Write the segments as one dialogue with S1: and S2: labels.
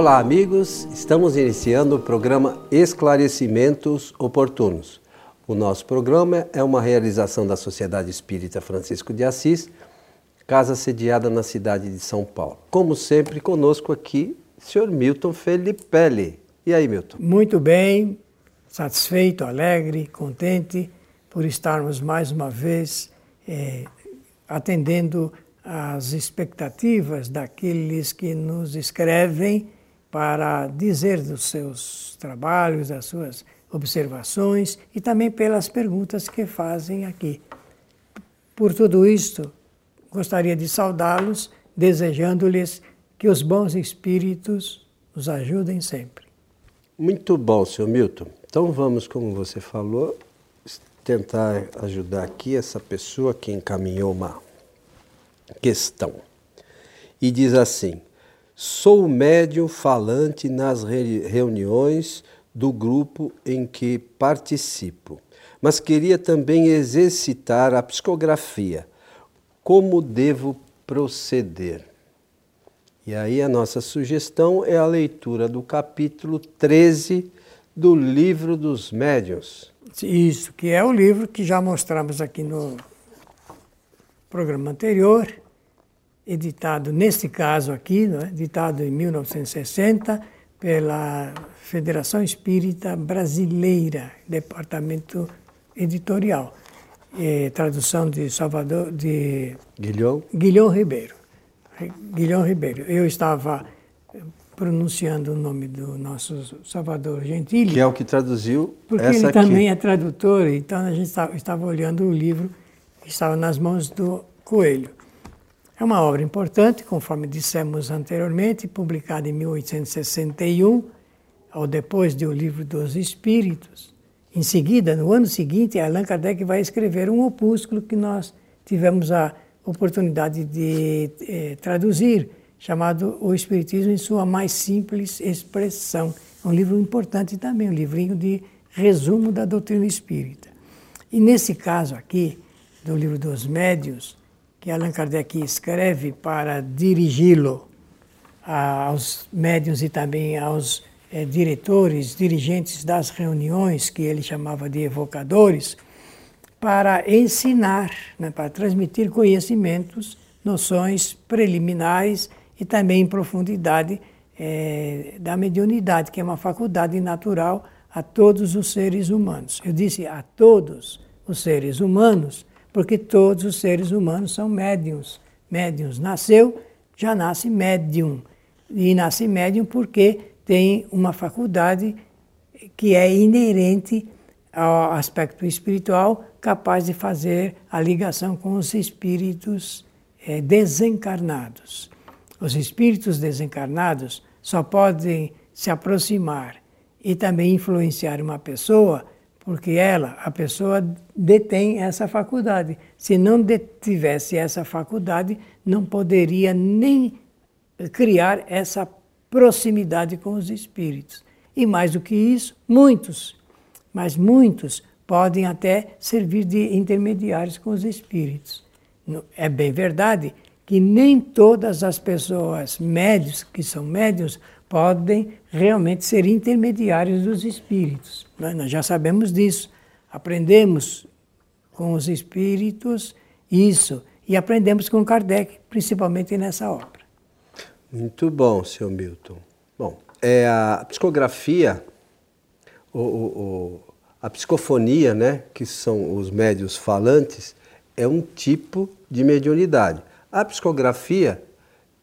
S1: Olá, amigos. Estamos iniciando o programa Esclarecimentos Oportunos. O nosso programa é uma realização da Sociedade Espírita Francisco de Assis, casa sediada na cidade de São Paulo. Como sempre, conosco aqui, senhor Milton Felipe. E aí, Milton?
S2: Muito bem, satisfeito, alegre, contente por estarmos mais uma vez eh, atendendo às expectativas daqueles que nos escrevem para dizer dos seus trabalhos, das suas observações e também pelas perguntas que fazem aqui. Por tudo isto, gostaria de saudá-los, desejando-lhes que os bons espíritos os ajudem sempre.
S1: Muito bom, senhor Milton. Então vamos, como você falou, tentar ajudar aqui essa pessoa que encaminhou uma questão. E diz assim: Sou médium falante nas reuniões do grupo em que participo, mas queria também exercitar a psicografia. Como devo proceder? E aí a nossa sugestão é a leitura do capítulo 13 do Livro dos Médiuns.
S2: Isso, que é o livro que já mostramos aqui no programa anterior, editado, neste caso aqui, é? editado em 1960 pela Federação Espírita Brasileira, Departamento Editorial. É, tradução de Salvador, de
S1: Guilhom?
S2: Guilhom Ribeiro. Guilhom Ribeiro. Eu estava pronunciando o nome do nosso Salvador Gentili.
S1: Que é o que traduziu
S2: Porque
S1: essa
S2: ele
S1: aqui.
S2: também é tradutor, então a gente estava, estava olhando o livro que estava nas mãos do Coelho. É uma obra importante, conforme dissemos anteriormente, publicada em 1861, ao depois do Livro dos Espíritos. Em seguida, no ano seguinte, Allan Kardec vai escrever um opúsculo que nós tivemos a oportunidade de eh, traduzir, chamado O Espiritismo em sua mais simples expressão. É um livro importante também, um livrinho de resumo da doutrina espírita. E nesse caso aqui, do livro dos médios, que Allan Kardec escreve para dirigi-lo aos médios e também aos é, diretores, dirigentes das reuniões, que ele chamava de evocadores, para ensinar, né, para transmitir conhecimentos, noções preliminares e também em profundidade é, da mediunidade, que é uma faculdade natural a todos os seres humanos. Eu disse a todos os seres humanos, porque todos os seres humanos são médiums. Médiums nasceu, já nasce médium. E nasce médium porque tem uma faculdade que é inerente ao aspecto espiritual, capaz de fazer a ligação com os espíritos é, desencarnados. Os espíritos desencarnados só podem se aproximar e também influenciar uma pessoa porque ela, a pessoa, detém essa faculdade. Se não tivesse essa faculdade, não poderia nem criar essa proximidade com os espíritos. E mais do que isso, muitos, mas muitos podem até servir de intermediários com os espíritos. É bem verdade que nem todas as pessoas médios, que são médios, podem realmente ser intermediários dos espíritos. Né? Nós já sabemos disso. Aprendemos com os espíritos isso e aprendemos com Kardec, principalmente nessa obra.
S1: Muito bom, senhor Milton. Bom, é a psicografia, o, o, a psicofonia, né, que são os médios falantes, é um tipo de mediunidade. A psicografia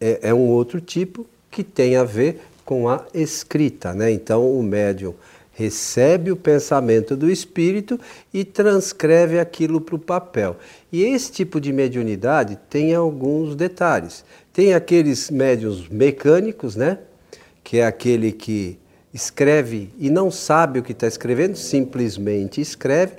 S1: é, é um outro tipo que tem a ver com a escrita, né? Então o médium recebe o pensamento do espírito e transcreve aquilo para o papel. E esse tipo de mediunidade tem alguns detalhes. Tem aqueles médiums mecânicos, né? Que é aquele que escreve e não sabe o que está escrevendo, simplesmente escreve.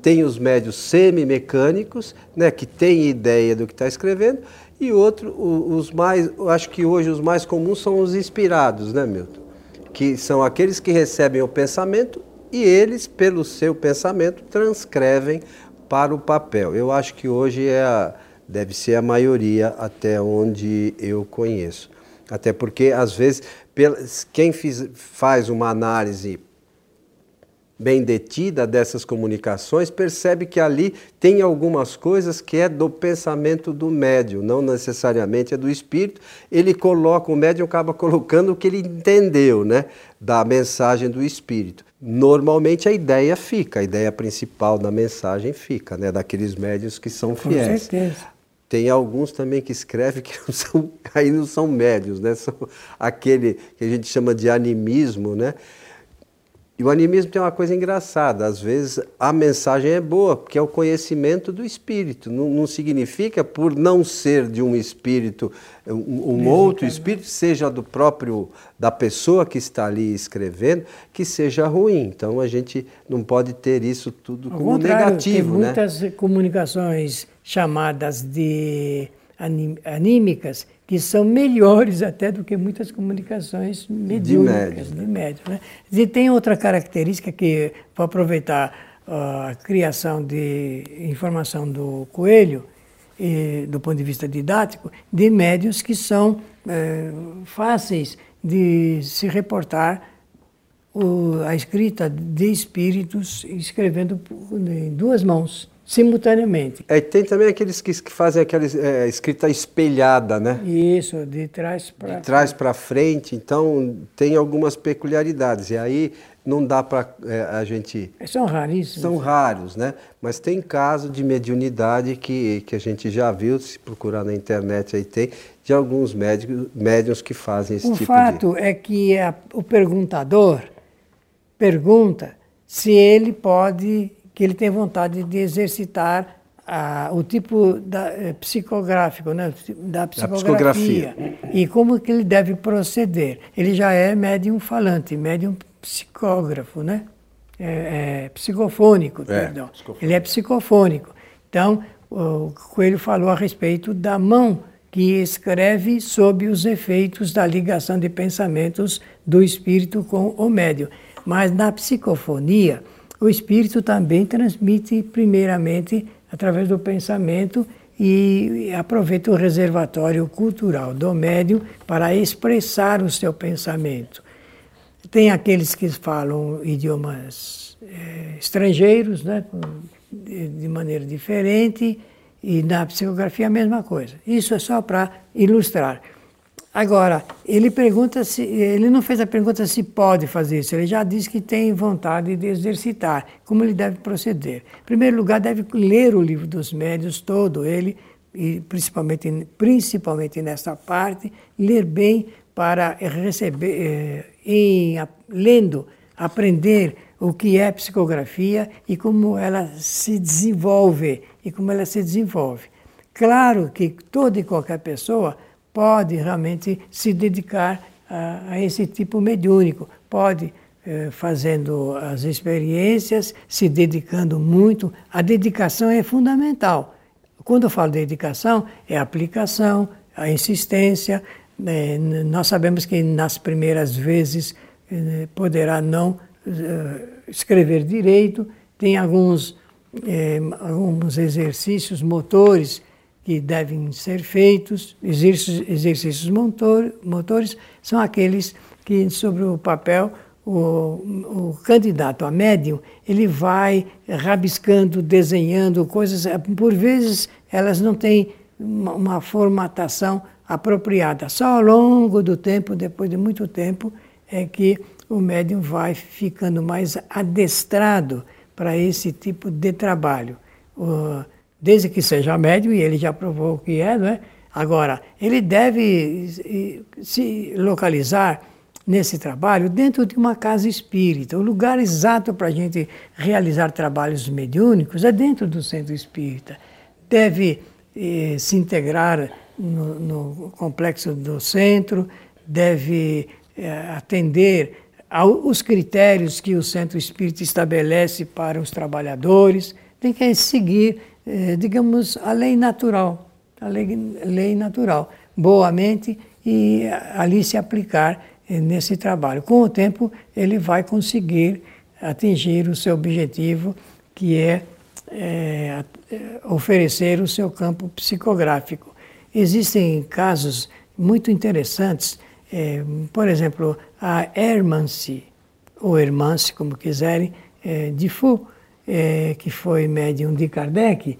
S1: Tem os médios semimecânicos, né? Que tem ideia do que está escrevendo e outro, os mais, eu acho que hoje os mais comuns são os inspirados, né, Milton? Que são aqueles que recebem o pensamento e eles, pelo seu pensamento, transcrevem para o papel. Eu acho que hoje é a, deve ser a maioria até onde eu conheço. Até porque, às vezes, quem faz uma análise bem detida dessas comunicações percebe que ali tem algumas coisas que é do pensamento do médium, não necessariamente é do espírito. Ele coloca, o médium acaba colocando o que ele entendeu, né, da mensagem do espírito. Normalmente a ideia fica, a ideia principal da mensagem fica, né, daqueles médios que são fiéis.
S2: Com certeza.
S1: Tem alguns também que escrevem que não são, aí não são médios, né? São aquele que a gente chama de animismo, né? E o animismo tem uma coisa engraçada, às vezes a mensagem é boa, porque é o conhecimento do espírito. Não, não significa, por não ser de um espírito, um, um outro espírito, seja do próprio, da pessoa que está ali escrevendo, que seja ruim. Então a gente não pode ter isso tudo
S2: Ao
S1: como negativo.
S2: Tem né? muitas né? comunicações chamadas de anímicas que são melhores até do que muitas comunicações mediúnicas, de médios. Né? E tem outra característica que, vou aproveitar a criação de informação do Coelho, e, do ponto de vista didático, de médios que são é, fáceis de se reportar o, a escrita de espíritos escrevendo em duas mãos simultaneamente.
S1: É, tem também aqueles que, que fazem aquela é, escrita espelhada, né?
S2: Isso, de trás para
S1: De trás para frente, então tem algumas peculiaridades. E aí não dá para é, a gente.
S2: São raríssimos.
S1: São raros, né? Mas tem caso de mediunidade que, que a gente já viu, se procurar na internet aí tem, de alguns médicos, médiums que fazem esse
S2: o
S1: tipo de.
S2: O fato é que a, o perguntador pergunta se ele pode que ele tem vontade de exercitar a, o tipo da, é, psicográfico, né, da psicografia, psicografia, e como que ele deve proceder. Ele já é médium falante, médium psicógrafo, né? É, é, psicofônico, é, perdão. Psicofônico. Ele é psicofônico. Então, o Coelho falou a respeito da mão que escreve sob os efeitos da ligação de pensamentos do espírito com o médium. Mas na psicofonia, o espírito também transmite, primeiramente, através do pensamento e aproveita o reservatório cultural do médium para expressar o seu pensamento. Tem aqueles que falam idiomas é, estrangeiros, né, de, maneira diferente, e na psicografia a mesma coisa. Isso é só para ilustrar. Agora, ele pergunta se ele não fez a pergunta se pode fazer isso, ele já disse que tem vontade de exercitar. Como ele deve proceder? Em primeiro lugar, deve ler o livro dos médios todo ele e principalmente principalmente nessa parte, ler bem para receber eh, em lendo aprender o que é psicografia e como ela se desenvolve e como ela se desenvolve. Claro que toda e qualquer pessoa pode realmente se dedicar a, a esse tipo mediúnico, pode eh, fazendo as experiências, se dedicando muito. A dedicação é fundamental. Quando eu falo dedicação, é a aplicação, a insistência. Eh, nós sabemos que nas primeiras vezes eh, poderá não eh, escrever direito, tem alguns, eh, alguns exercícios motores que devem ser feitos, exercícios, exercícios motor, motores, são aqueles que, sobre o papel, o, o, candidato a médium, ele vai rabiscando, desenhando coisas, por vezes elas não têm uma, uma formatação apropriada. Só ao longo do tempo, depois de muito tempo, é que o médium vai ficando mais adestrado para esse tipo de trabalho. Desde que seja médio, e ele já provou que é, não é? Agora, ele deve se localizar nesse trabalho dentro de uma casa espírita. O lugar exato para a gente realizar trabalhos mediúnicos é dentro do centro espírita. Deve eh, se integrar no, no, complexo do centro, deve eh, atender aos critérios que o centro espírita estabelece para os trabalhadores, tem que seguir é, digamos, a lei natural, a lei, lei natural, boamente e ali se aplicar é, nesse trabalho. Com o tempo, ele vai conseguir atingir o seu objetivo, que é, é, oferecer o seu campo psicográfico. Existem casos muito interessantes. É, por exemplo, a Hermancy, ou Hermance, como quiserem, é, de Fu, é, que foi médium de Kardec,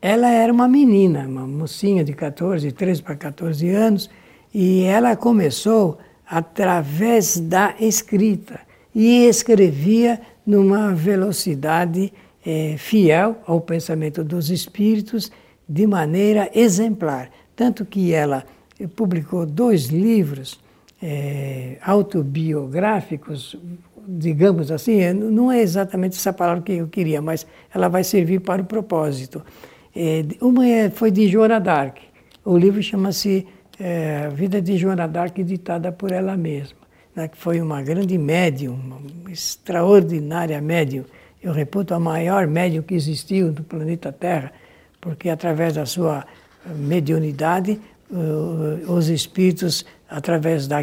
S2: ela era uma menina, uma mocinha de 14, 13 para 14 anos, e ela começou através da escrita e escrevia numa velocidade é, fiel ao pensamento dos espíritos de maneira exemplar. Tanto que ela publicou dois livros é, autobiográficos, digamos assim, é, não é exatamente essa palavra que eu queria, mas ela vai servir para o propósito. É, uma é, foi de Joana d'Arc. O livro chama-se é, Vida de Joana d'Arc, ditada por ela mesma, né, que foi uma grande médium, uma extraordinária médium. Eu reputo a maior médium que existiu no planeta Terra, porque através da sua mediunidade, os espíritos, através da,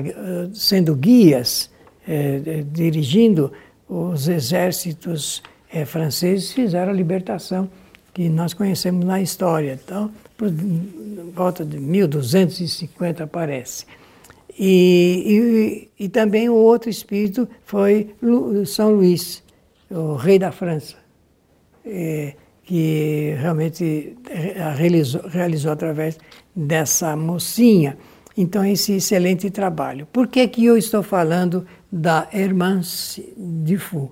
S2: sendo guias, é, dirigindo os exércitos é, franceses, fizeram a libertação que nós conhecemos na história. Então, por volta de 1250 aparece. E, e, e, também o outro espírito foi São Luís, o rei da França, é, que realmente realizou, realizou através dessa mocinha. Então, esse excelente trabalho. Por que, que eu estou falando da Hermance Fu?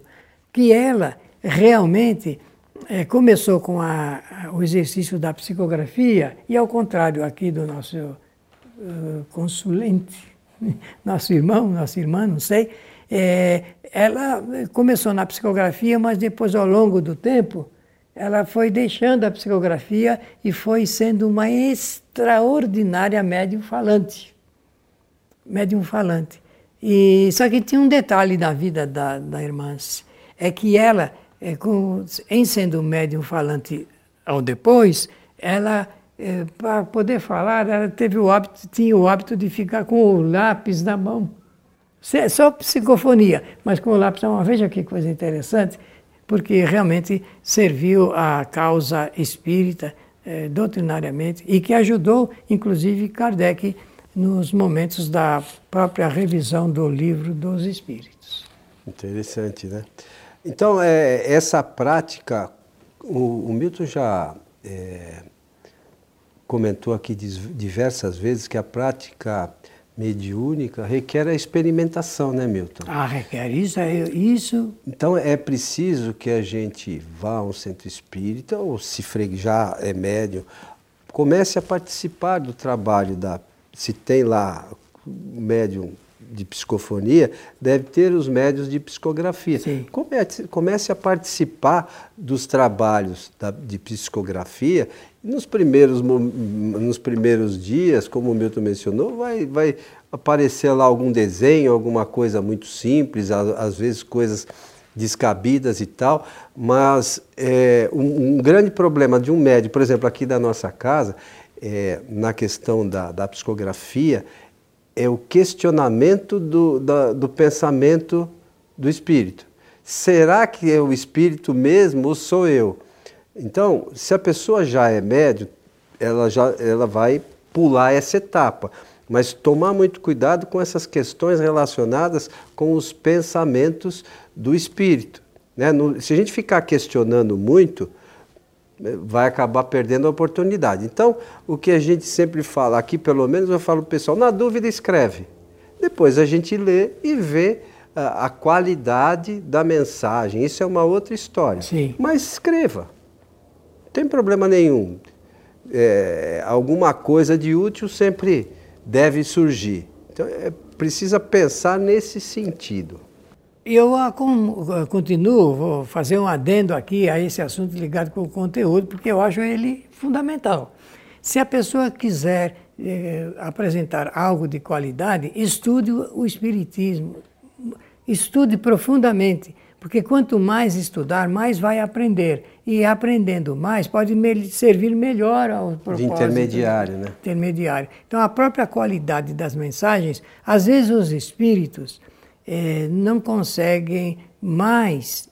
S2: Que ela realmente é, começou com a, o exercício da psicografia, e ao contrário aqui do nosso uh, consulente, nosso irmão, nossa irmã, não sei, é, ela começou na psicografia, mas depois, ao longo do tempo, ela foi deixando a psicografia e foi sendo uma extraordinária médium falante. Médium falante. E, só que tinha um detalhe na vida da, da irmã, é que ela, é, com, em sendo médium falante ao depois, ela, é, para poder falar, ela teve o hábito, tinha o hábito de ficar com o lápis na mão. Só psicofonia, mas com o lápis na mão. Veja que coisa interessante porque realmente serviu à causa espírita eh, doutrinariamente e que ajudou, inclusive, Kardec nos momentos da própria revisão do livro dos Espíritos.
S1: Interessante, né? Então, é, essa prática, o, o Milton já é, comentou aqui diversas vezes que a prática mediúnica requer a experimentação, né, Milton?
S2: Ah, requer isso, é isso.
S1: Então é preciso que a gente vá a um centro espírita, ou se já é médium, comece a participar do trabalho da. Se tem lá médium de psicofonia, deve ter os médios de psicografia.
S2: Sim.
S1: Comece, comece a participar dos trabalhos da, de psicografia. Nos primeiros, nos primeiros dias, como o Milton mencionou, vai, vai aparecer lá algum desenho, alguma coisa muito simples, às vezes coisas descabidas e tal, mas é, um, um, grande problema de um médico, por exemplo, aqui da nossa casa, é, na questão da, da psicografia, é o questionamento do, da, do pensamento do espírito. Será que é o espírito mesmo ou sou eu? Então, se a pessoa já é médio, ela, já, ela vai pular essa etapa. Mas tomar muito cuidado com essas questões relacionadas com os pensamentos do espírito. Né? No, se a gente ficar questionando muito, vai acabar perdendo a oportunidade. Então, o que a gente sempre fala, aqui pelo menos eu falo para o pessoal, na dúvida escreve. Depois a gente lê e vê a, a qualidade da mensagem. Isso é uma outra história.
S2: Sim.
S1: Mas escreva. Não tem problema nenhum. É, alguma coisa de útil sempre deve surgir. Então, é, precisa pensar nesse sentido.
S2: Eu continuo, vou fazer um adendo aqui a esse assunto ligado com o conteúdo, porque eu acho ele fundamental. Se a pessoa quiser eh, apresentar algo de qualidade, estude o Espiritismo, estude profundamente, porque quanto mais estudar, mais vai aprender. E aprendendo mais, pode me servir melhor ao propósito.
S1: De intermediário, né?
S2: Intermediário. Então, a própria qualidade das mensagens, às vezes os espíritos é, não conseguem mais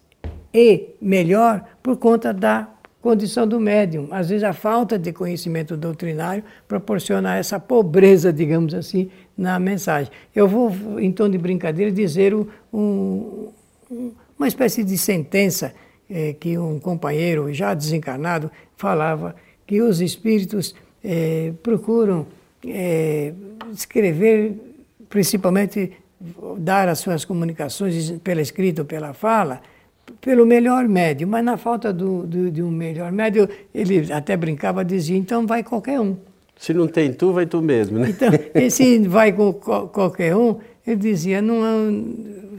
S2: e melhor por conta da condição do médium. Às vezes a falta de conhecimento doutrinário proporciona essa pobreza, digamos assim, na mensagem. Eu vou, em tom de brincadeira, dizer um, uma espécie de sentença eh, que um companheiro já desencarnado falava que os espíritos eh, procuram eh, escrever, principalmente dar as suas comunicações pela escrita ou pela fala, pelo melhor médio, mas na falta do, do, de um melhor médio, ele até brincava, dizia, então vai qualquer um.
S1: Se não tem tu, vai tu mesmo, né?
S2: Então, se vai com qualquer um, ele dizia, não,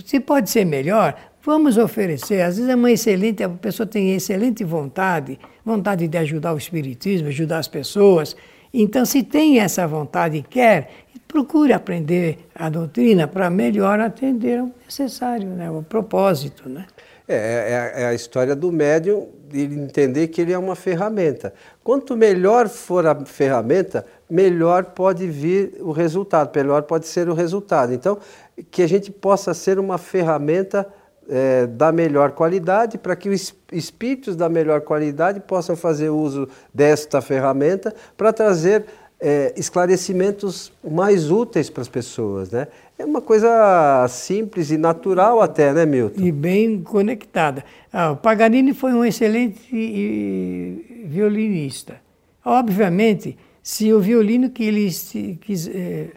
S2: se pode ser melhor, vamos oferecer. Às vezes é uma excelente, a pessoa tem excelente vontade, vontade de ajudar o espiritismo, ajudar as pessoas. Então, se tem essa vontade e quer, procure aprender a doutrina para melhor atender ao necessário, né, ao propósito, né?
S1: É, é, é, a história do médium ele entender que ele é uma ferramenta. Quanto melhor for a ferramenta, melhor pode vir o resultado, melhor pode ser o resultado. Então, que a gente possa ser uma ferramenta é, da melhor qualidade, para que os espíritos da melhor qualidade possam fazer uso desta ferramenta para trazer é, esclarecimentos mais úteis para as pessoas, né? É uma coisa simples e natural até, né, Milton?
S2: E bem conectada. Ah, o Paganini foi um excelente violinista. Obviamente, se o violino que ele eh,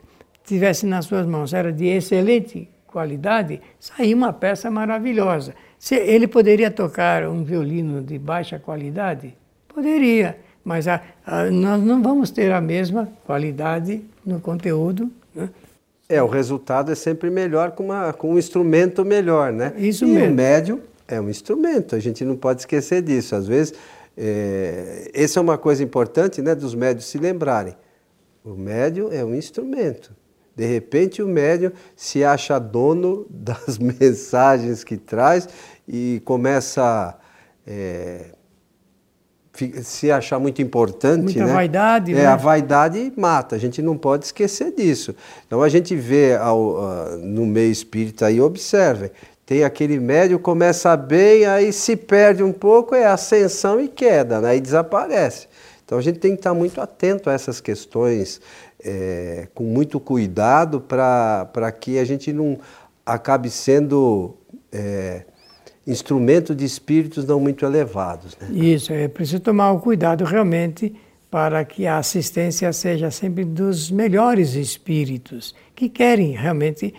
S2: tivesse nas suas mãos era de excelente qualidade, saía uma peça maravilhosa. Se ele poderia tocar um violino de baixa qualidade? Poderia, mas a, a, nós não vamos ter a mesma qualidade no conteúdo. Né?
S1: É, o resultado é sempre melhor com, uma, com um instrumento melhor, né?
S2: Isso
S1: e
S2: mesmo.
S1: o médium é um instrumento, a gente não pode esquecer disso. Às vezes, é, essa é uma coisa importante né, dos médios se lembrarem. O médium é um instrumento. De repente, o médium se acha dono das mensagens que traz e começa é, se achar muito importante.
S2: Muita
S1: né?
S2: vaidade.
S1: É,
S2: né?
S1: a vaidade mata, a gente não pode esquecer disso. Então a gente vê ao, uh, no meio espírita aí, observem, tem aquele médio, começa bem, aí se perde um pouco, é ascensão e queda, né? aí desaparece. Então a gente tem que estar muito atento a essas questões, é, com muito cuidado, para que a gente não acabe sendo. É, instrumento de espíritos não muito elevados. Né?
S2: Isso, é preciso tomar o cuidado realmente para que a assistência seja sempre dos melhores espíritos, que querem realmente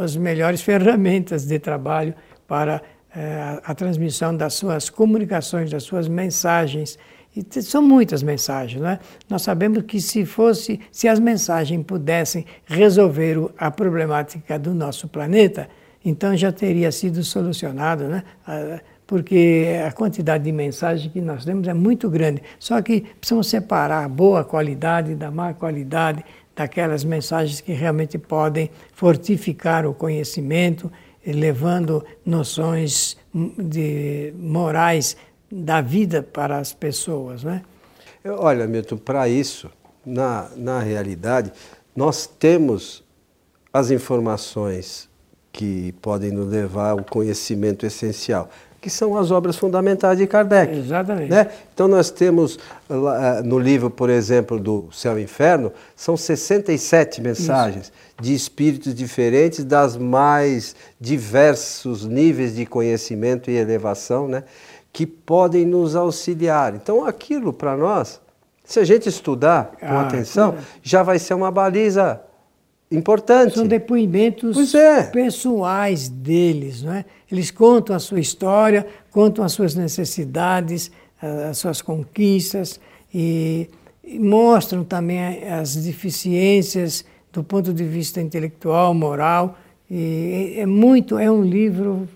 S2: as melhores ferramentas de trabalho para eh, a transmissão das suas comunicações, das suas mensagens. E são muitas mensagens, né? Nós sabemos que se fosse, se as mensagens pudessem resolver a problemática do nosso planeta, então já teria sido solucionado, né? porque a quantidade de mensagens que nós temos é muito grande. Só que precisamos separar a boa qualidade da má qualidade, daquelas mensagens que realmente podem fortificar o conhecimento, levando noções de morais da vida para as pessoas. Né?
S1: Olha, Milton, para isso, na, na realidade, nós temos as informações que podem nos levar ao conhecimento essencial, que são as obras fundamentais de Kardec.
S2: Exatamente.
S1: Né? Então nós temos eh, no livro, por exemplo, do Céu e Inferno, são 67 mensagens Isso. de espíritos diferentes das mais diversos níveis de conhecimento e elevação, né? Que podem nos auxiliar. Então aquilo para nós, se a gente estudar com ah, atenção, já vai ser uma baliza importante.
S2: São depoimentos é. pessoais deles, não é? Eles contam a sua história, contam as suas necessidades, as suas conquistas e, e mostram também as deficiências do ponto de vista intelectual, moral. E é muito, é um livro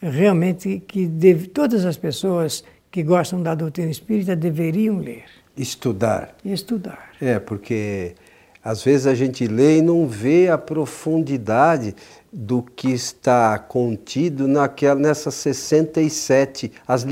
S2: realmente que deve, todas as pessoas que gostam da doutrina espírita deveriam ler.
S1: Estudar.
S2: Estudar.
S1: É, porque às vezes a gente lê e não vê a profundidade do que está contido naquela, nessas 67, as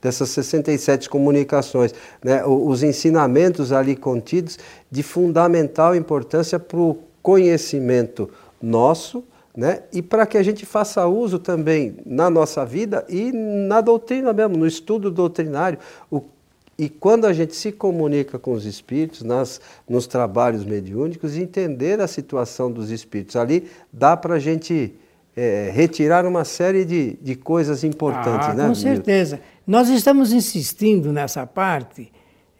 S1: dessas 67 comunicações, né? os ensinamentos ali contidos de fundamental importância para o conhecimento nosso, né? e para que a gente faça uso também na nossa vida e na doutrina mesmo, no estudo doutrinário. O, e quando a gente se comunica com os espíritos, nas, nos trabalhos mediúnicos, entender a situação dos espíritos. Ali dá para a gente é, retirar uma série de, de coisas importantes,
S2: ah,
S1: né?
S2: Com certeza. Nós estamos insistindo nessa parte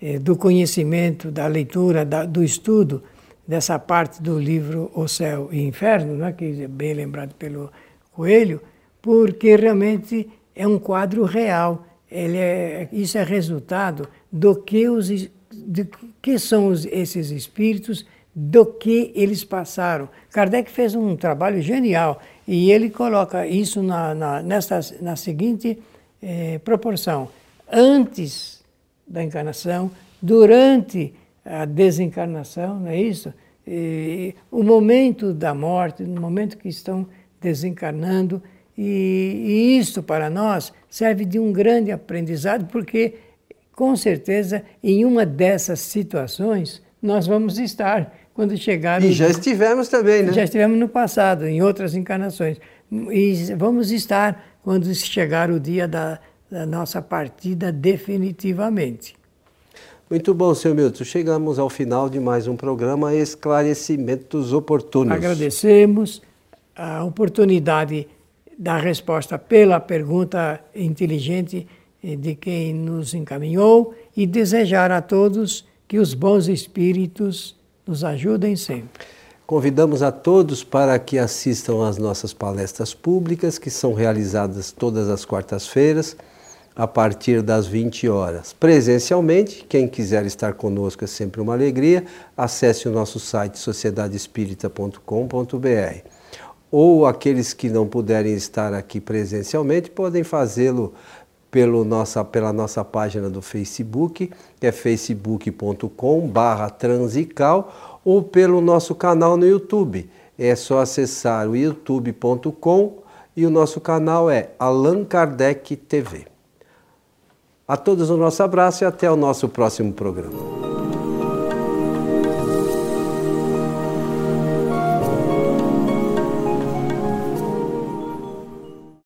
S2: é, do conhecimento, da leitura, da, do estudo, dessa parte do livro O Céu e Inferno, né, que é bem lembrado pelo Coelho, porque realmente é um quadro real. Ele é, isso é resultado do que, os, de que são os, esses espíritos, do que eles passaram. Kardec fez um trabalho genial e ele coloca isso na, na, nessa, na seguinte eh, proporção: antes da encarnação, durante a desencarnação, não é isso? E, o momento da morte, no momento que estão desencarnando, e, e isso para nós serve de um grande aprendizado, porque com certeza em uma dessas situações nós vamos estar quando chegar.
S1: E já estivemos também, né?
S2: Já estivemos no passado, em outras encarnações. E vamos estar quando chegar o dia da, da nossa partida definitivamente.
S1: Muito bom, senhor Milton. Chegamos ao final de mais um programa Esclarecimentos Oportunos.
S2: Agradecemos a oportunidade da resposta pela pergunta inteligente de quem nos encaminhou e desejar a todos que os bons espíritos nos ajudem sempre.
S1: Convidamos a todos para que assistam às nossas palestras públicas, que são realizadas todas as quartas-feiras a partir das 20 horas. Presencialmente, quem quiser estar conosco é sempre uma alegria, acesse o nosso site sociedadespírita.com.br. Ou aqueles que não puderem estar aqui presencialmente podem fazê-lo pelo nossa, pela nossa página do Facebook, que é facebook.com/transical, ou pelo nosso canal no YouTube. É só acessar o youtube.com e o nosso canal é Allan Kardec TV. A todos o nosso abraço e até o nosso próximo programa.